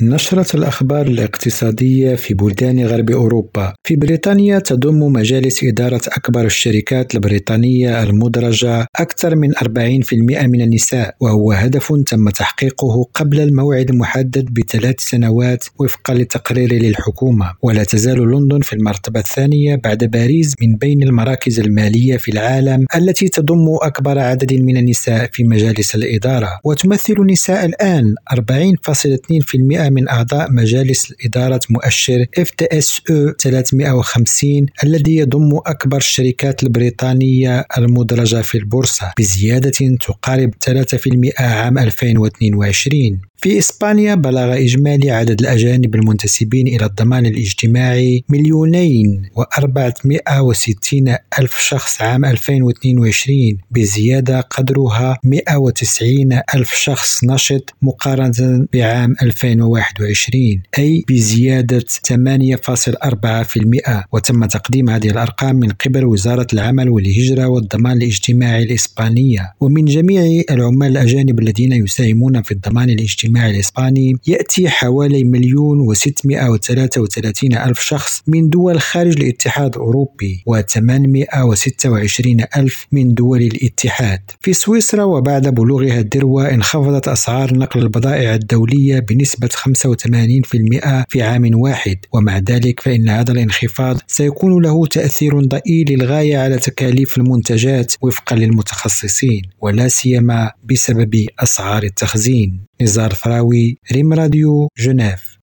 نشرة الأخبار الاقتصادية في بلدان غرب أوروبا. في بريطانيا تضم مجالس إدارة أكبر الشركات البريطانية المدرجة أكثر من 40% من النساء وهو هدف تم تحقيقه قبل الموعد المحدد بثلاث سنوات وفقا لتقرير للحكومة. ولا تزال لندن في المرتبة الثانية بعد باريس من بين المراكز المالية في العالم التي تضم أكبر عدد من النساء في مجالس الإدارة. وتمثل النساء الآن 40.2% من أعضاء مجالس إدارة مؤشر FTSE 350 الذي يضم أكبر الشركات البريطانية المدرجة في البورصة بزيادة تقارب 3% عام 2022 في إسبانيا بلغ إجمالي عدد الأجانب المنتسبين إلى الضمان الاجتماعي مليونين وأربعمائة وستين ألف شخص عام 2022 بزيادة قدرها 190 ألف شخص نشط مقارنة بعام 2021 أي بزيادة 8.4% وتم تقديم هذه الأرقام من قبل وزارة العمل والهجرة والضمان الاجتماعي الإسبانية. ومن جميع العمال الأجانب الذين يساهمون في الضمان الاجتماعي الإسباني يأتي حوالي مليون وستمائة وثلاثة وثلاثين ألف شخص من دول خارج الاتحاد الأوروبي وثمانمائة وستة وعشرين ألف من دول الاتحاد. في سويسرا وبعد بلوغها الذروة انخفضت أسعار نقل البضائع الدولية بنسبة 85% في عام واحد. ومع ذلك فإن هذا الانخفاض سيكون له تأثير ضئيل للغاية على تكاليف المنتجات وفقا للمتخصصين ولا سيما بسبب أسعار التخزين. نزار فراوي ريم راديو جنيف.